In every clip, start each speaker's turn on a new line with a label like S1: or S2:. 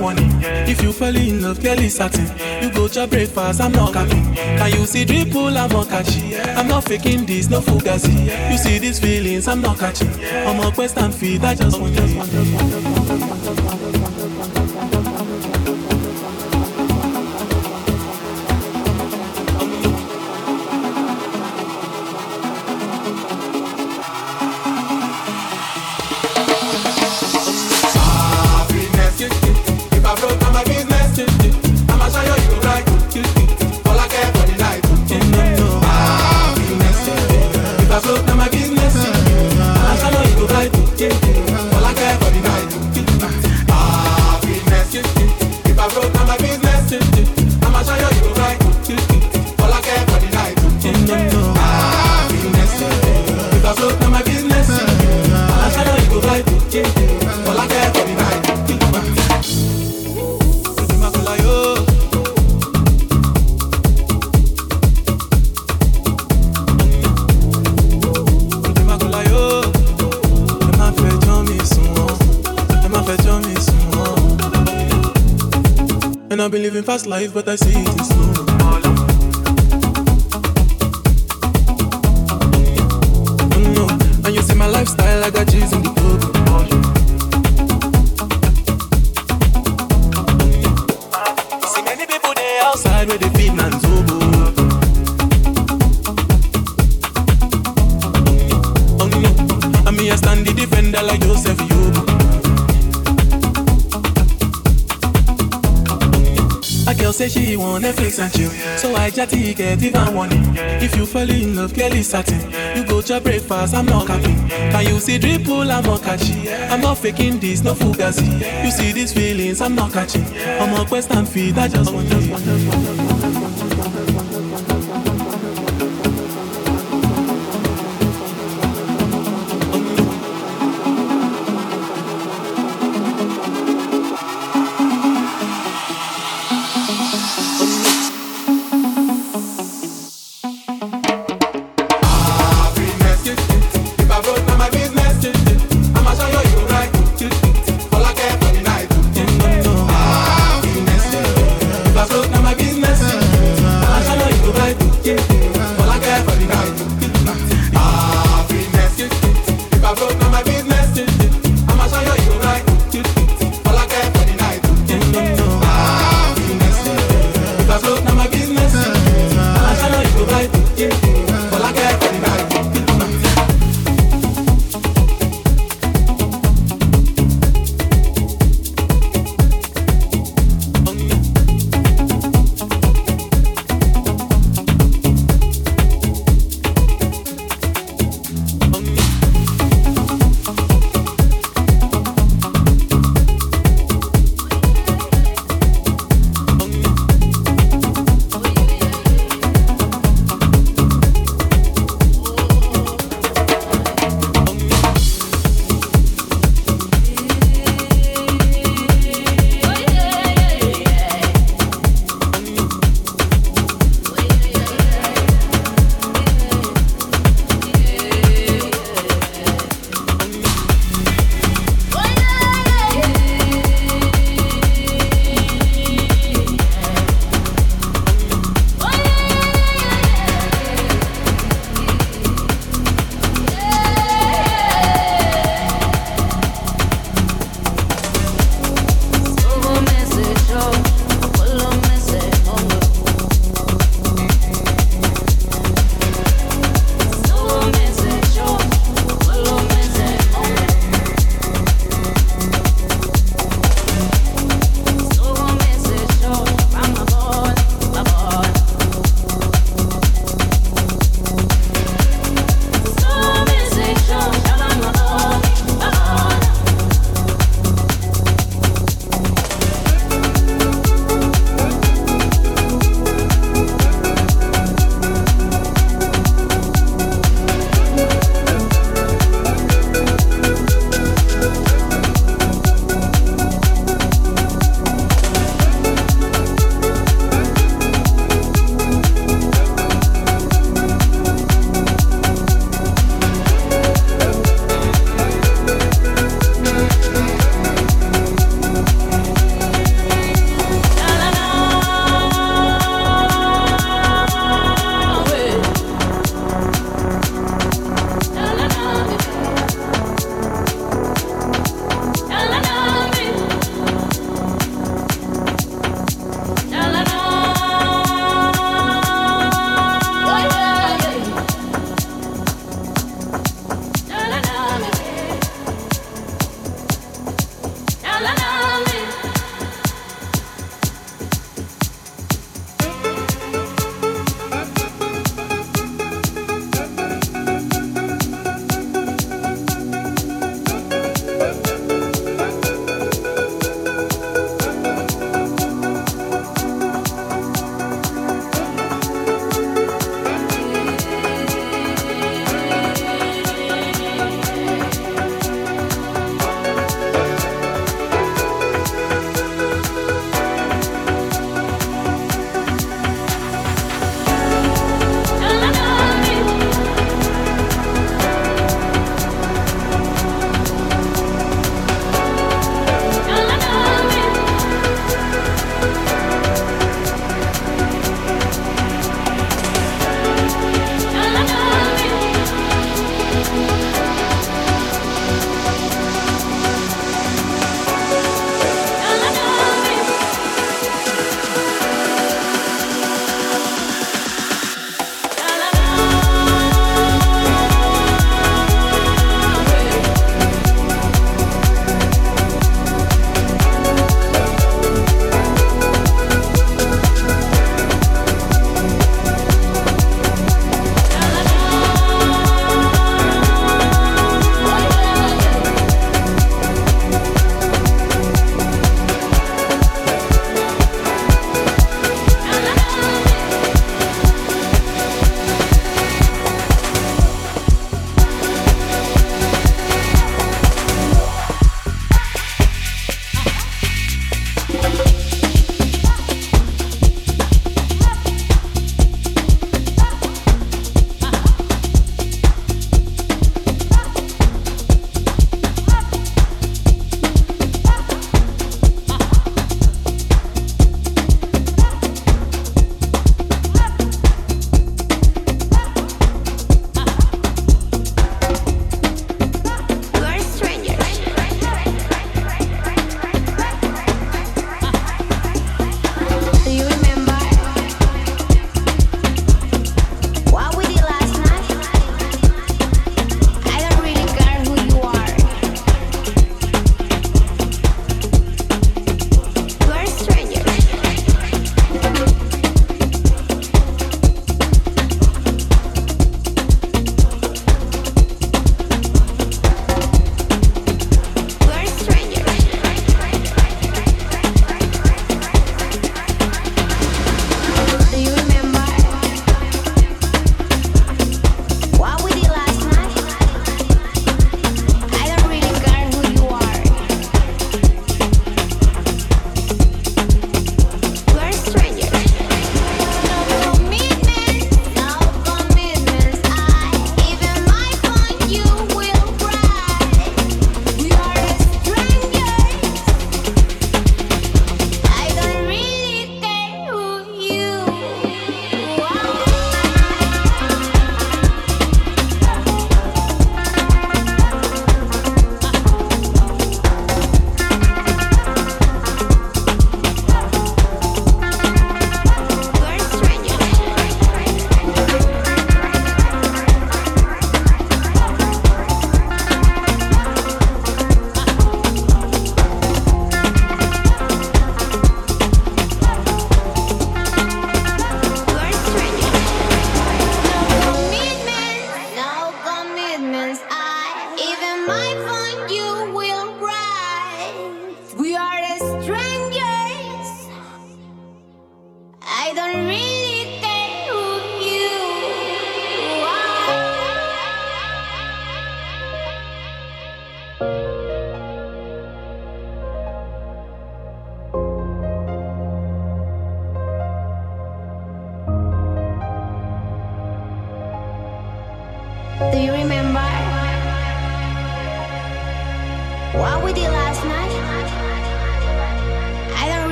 S1: warning. If you fall in love, is satin. You go to breakfast, I'm not capping. Can you see dripple, I'm not catching. I'm not faking this, no fugazi. You see these feelings, I'm not catching. I'm a quest and feed, I just want, just want, just want, just want, just want, past life, but I see it is slow. Want Netflix and chill, so I chatty get even warning. If you fall in love, is satin. You go to breakfast, I'm not capping. Can you see drip, dripple, I'm not catching. I'm not faking this, no fugazi. You see these feelings, I'm not catching. I'm a quest and feed, I just want, just want, just want,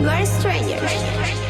S2: We're strangers.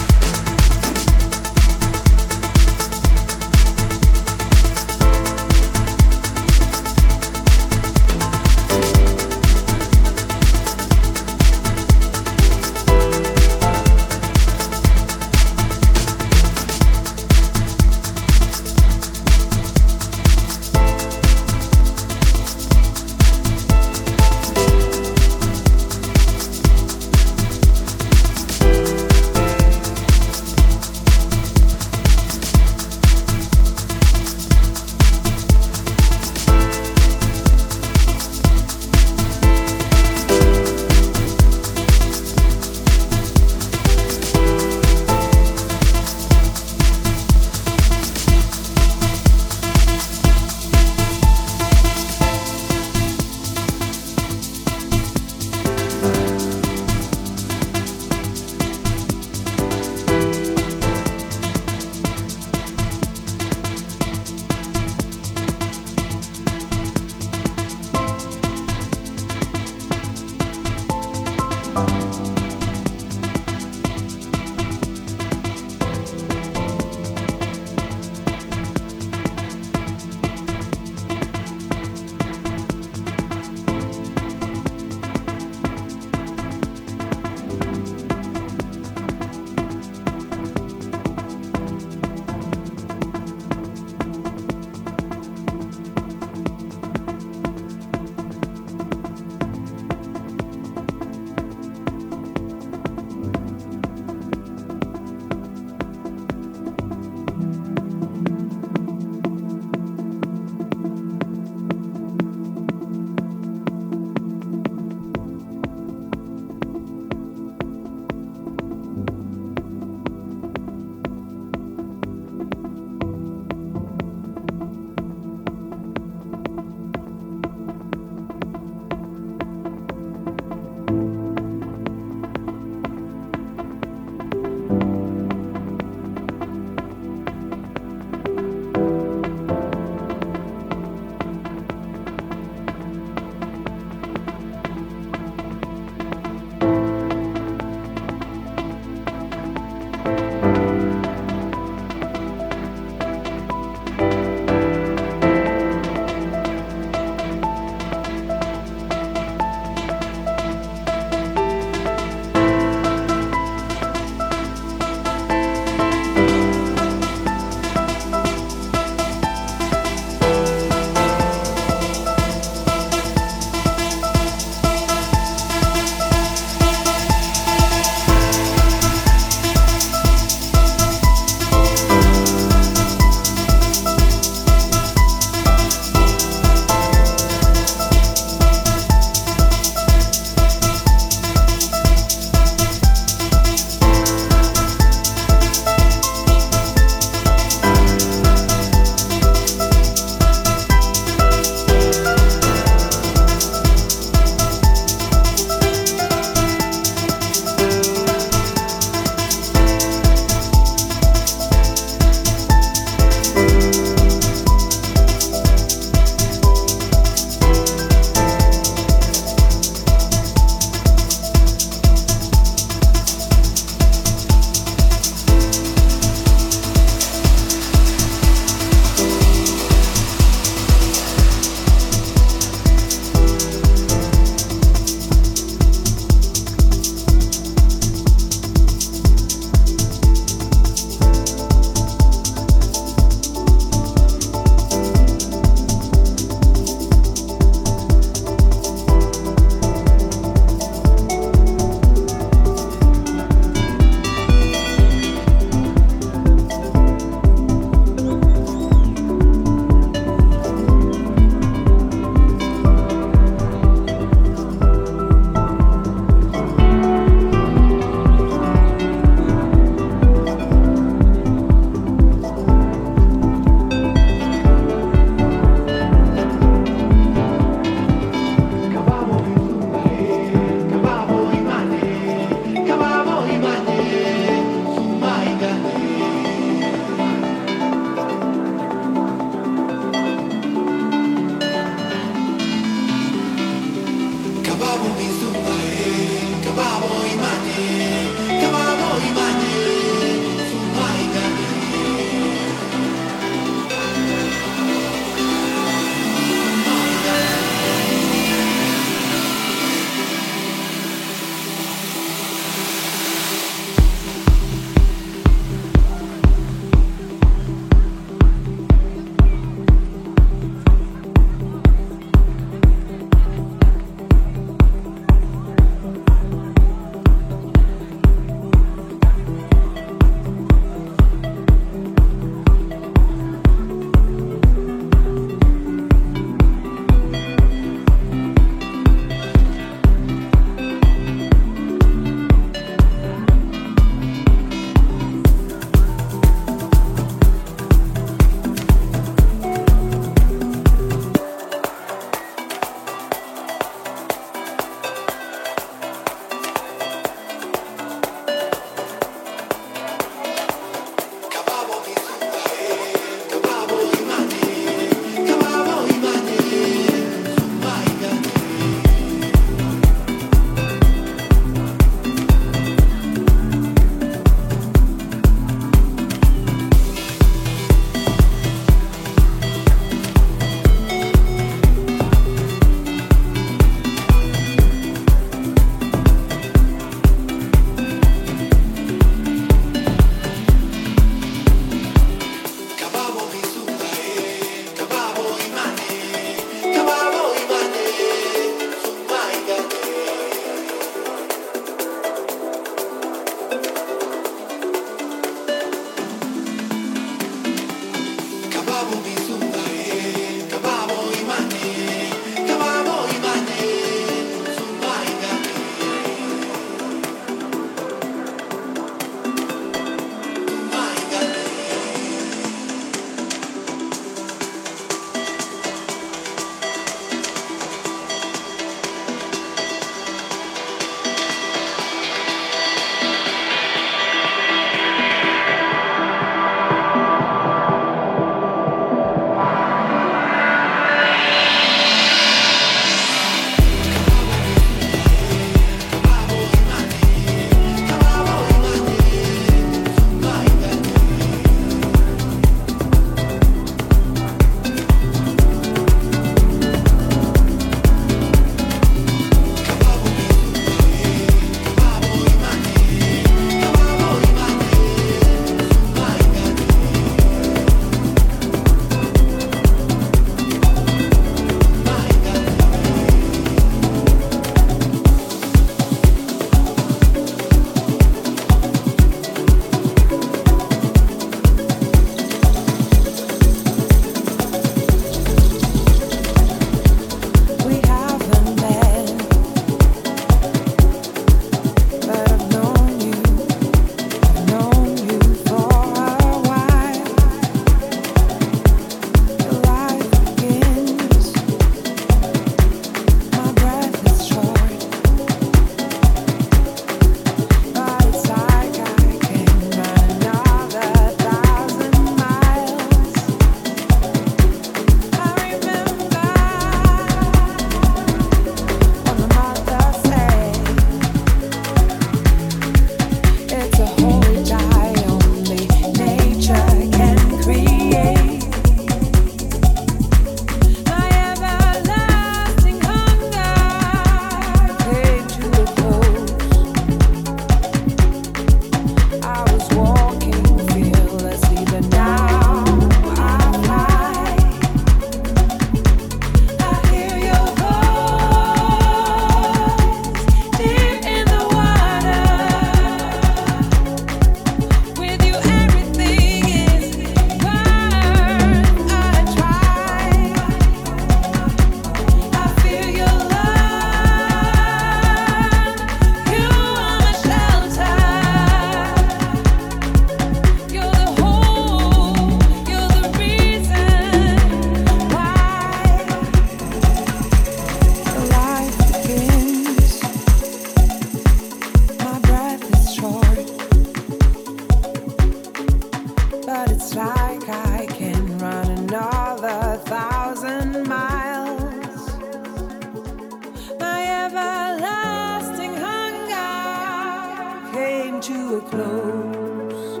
S2: to a close.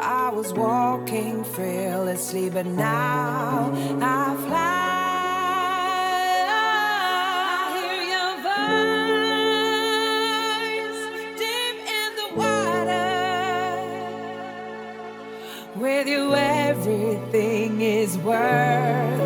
S2: I was walking fearlessly, but now I fly. With you,
S3: everything is worth.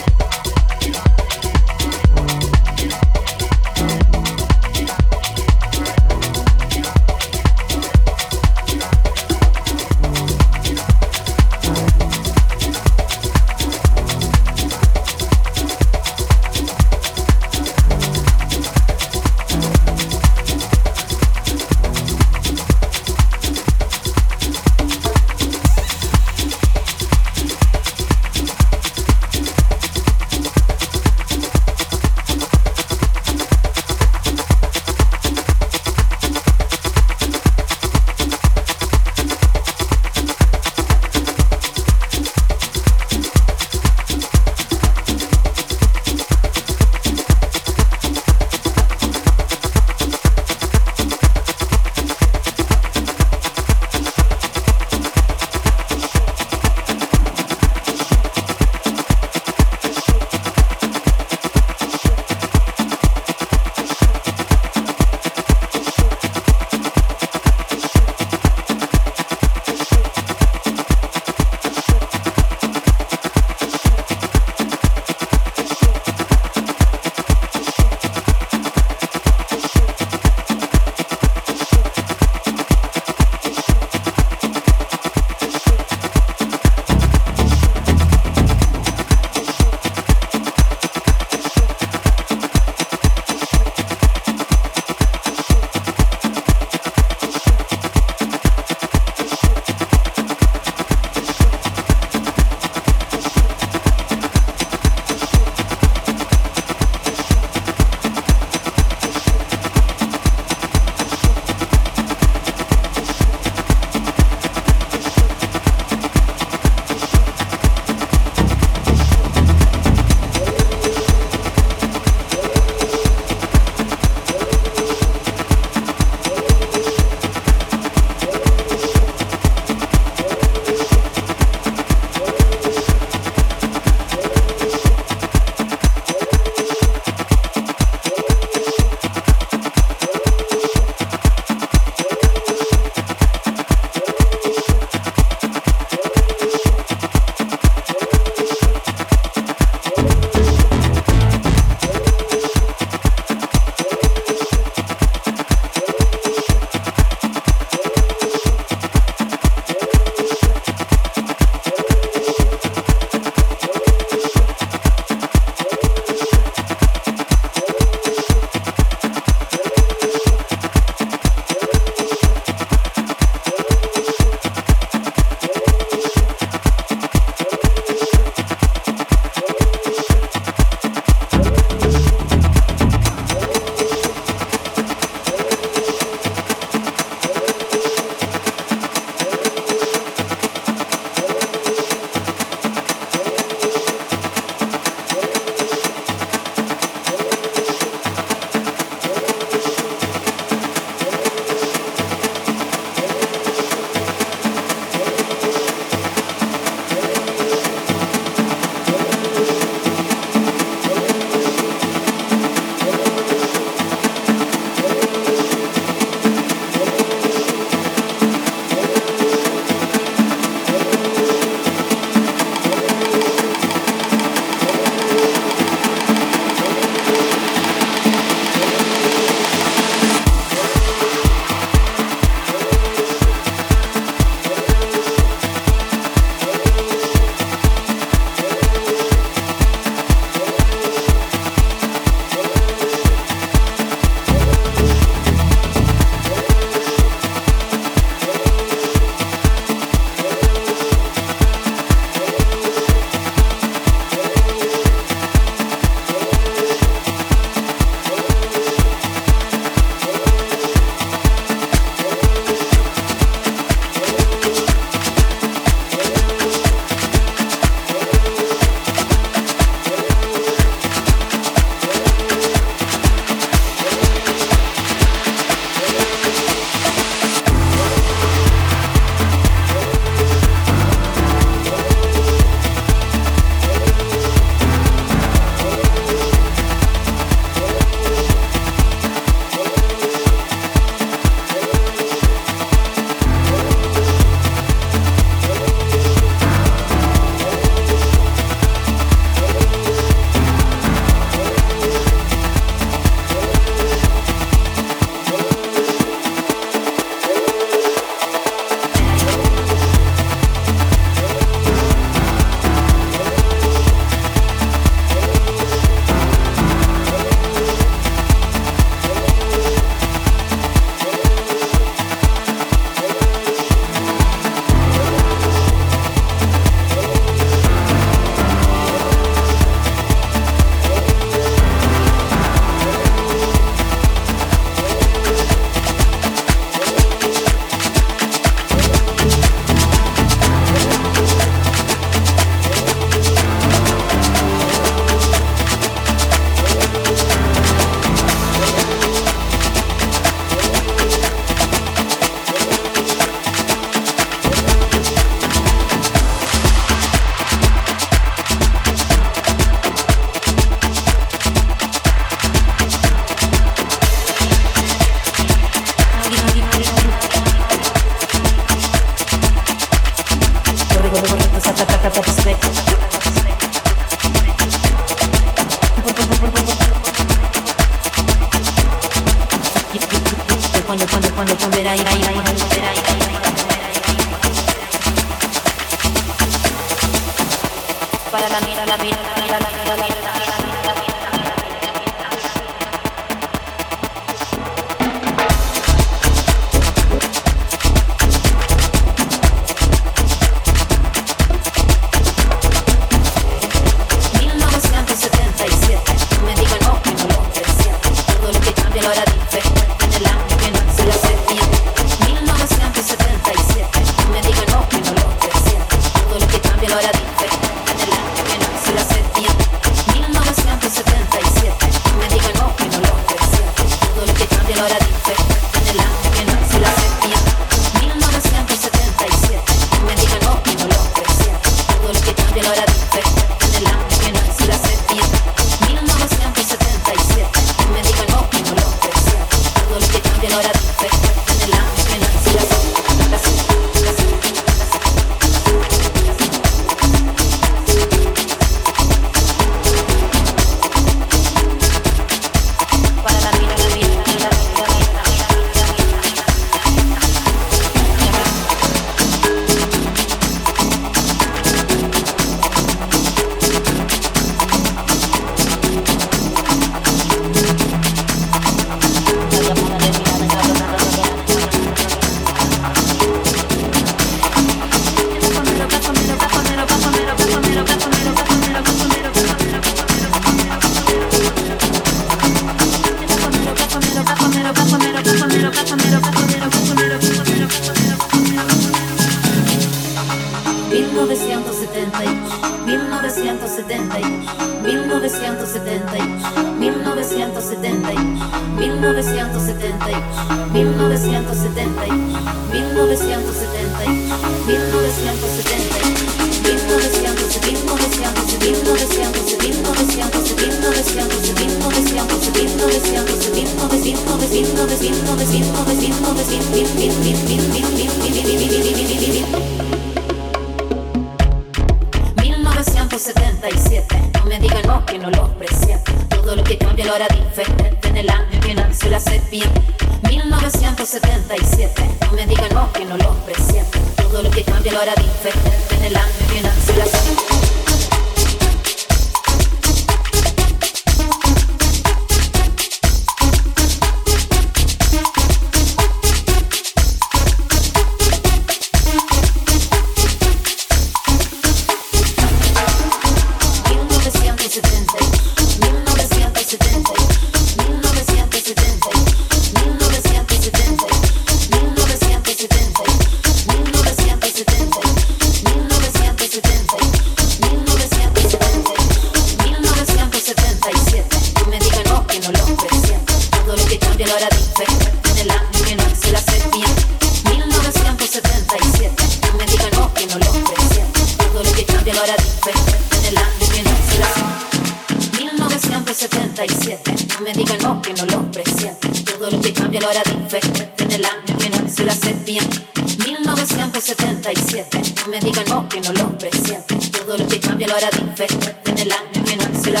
S3: 177. No
S4: me digan no, que no lo presiente. Todo lo que cambia lo hará diferente en el año que nació la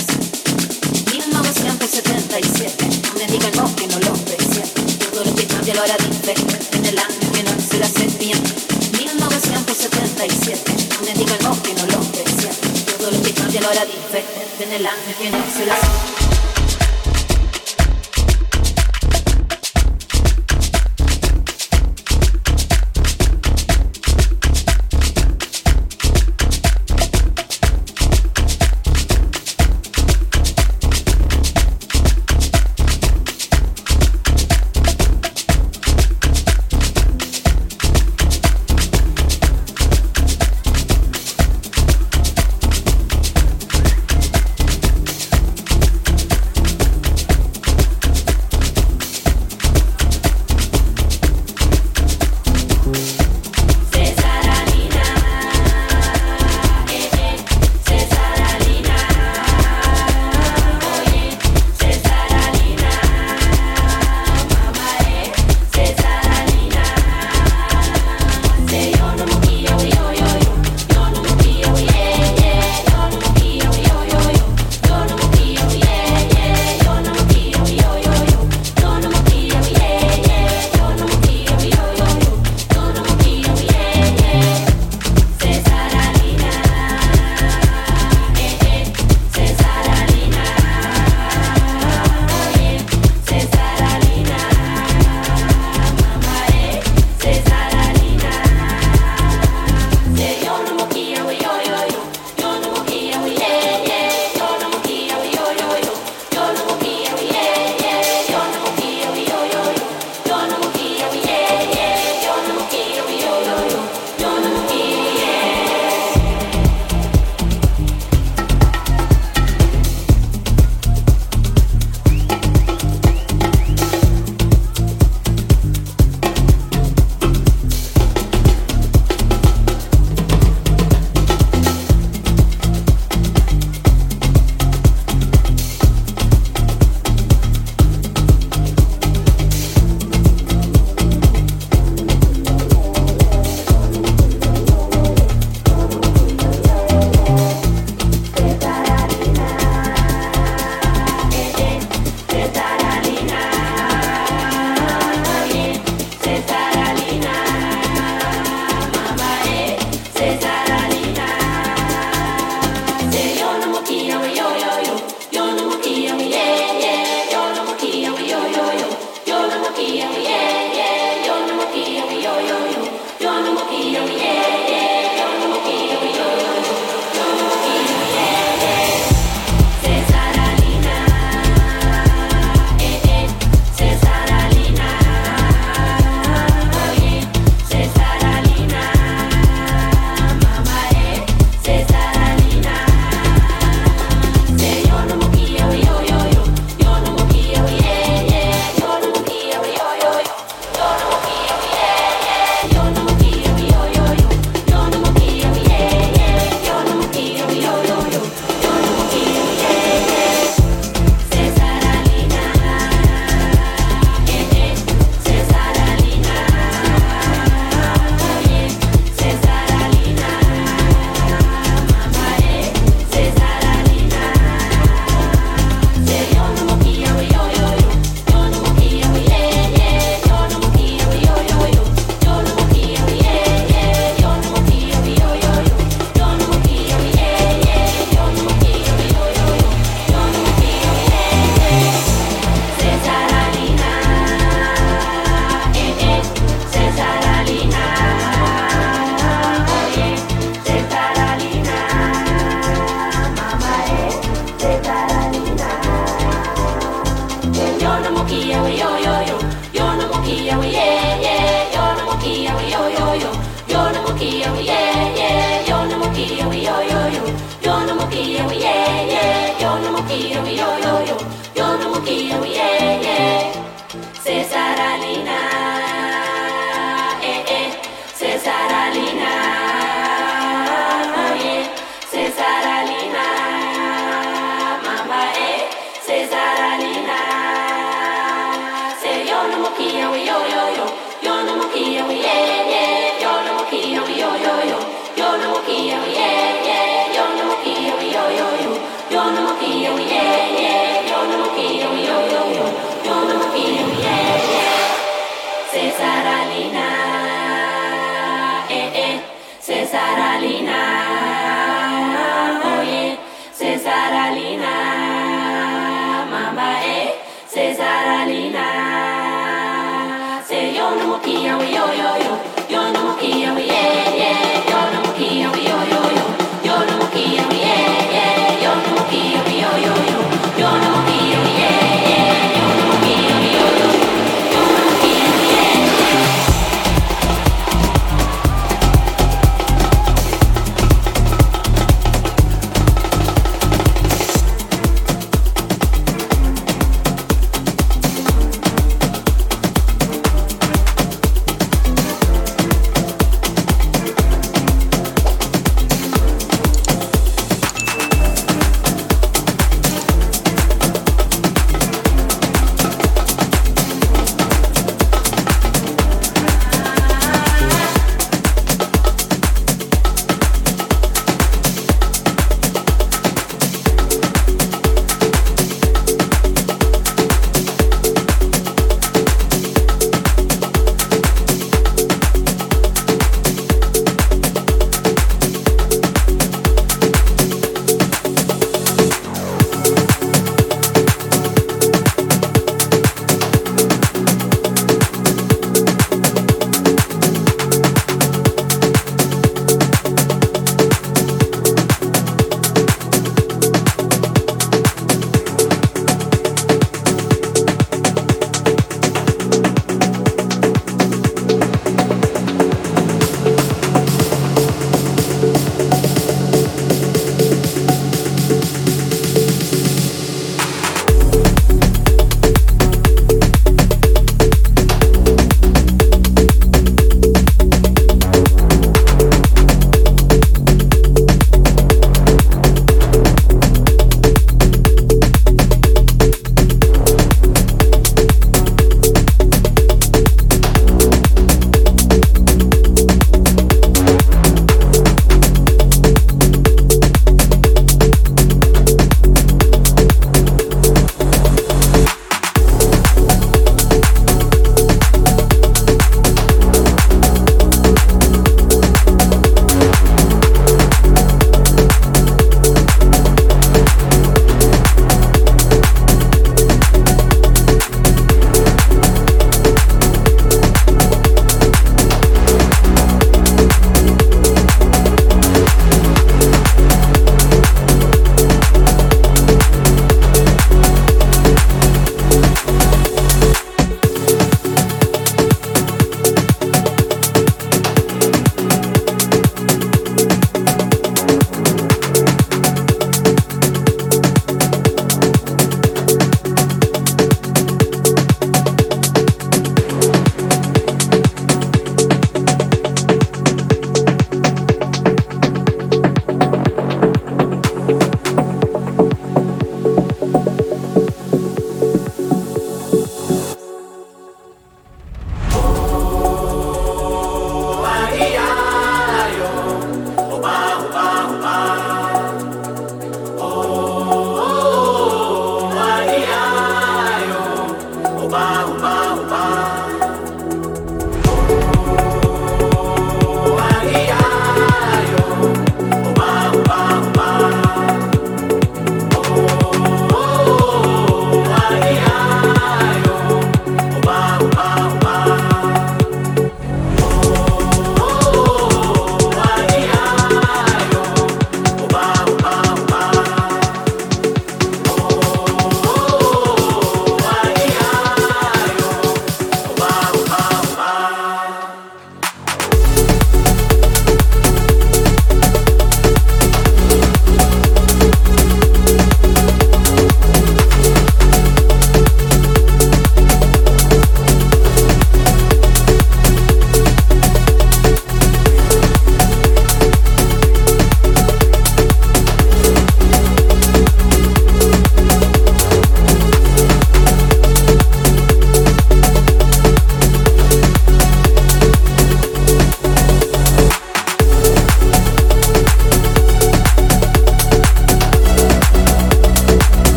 S4: 1977. No me digan no, que no lo presiente. Todo lo que cambia lo hará diferente en el año que nació la serpiente. 1977. No me digan no, que no lo presiente. Todo
S5: lo que cambia lo hará diferente en el año que nació la
S6: serpiente.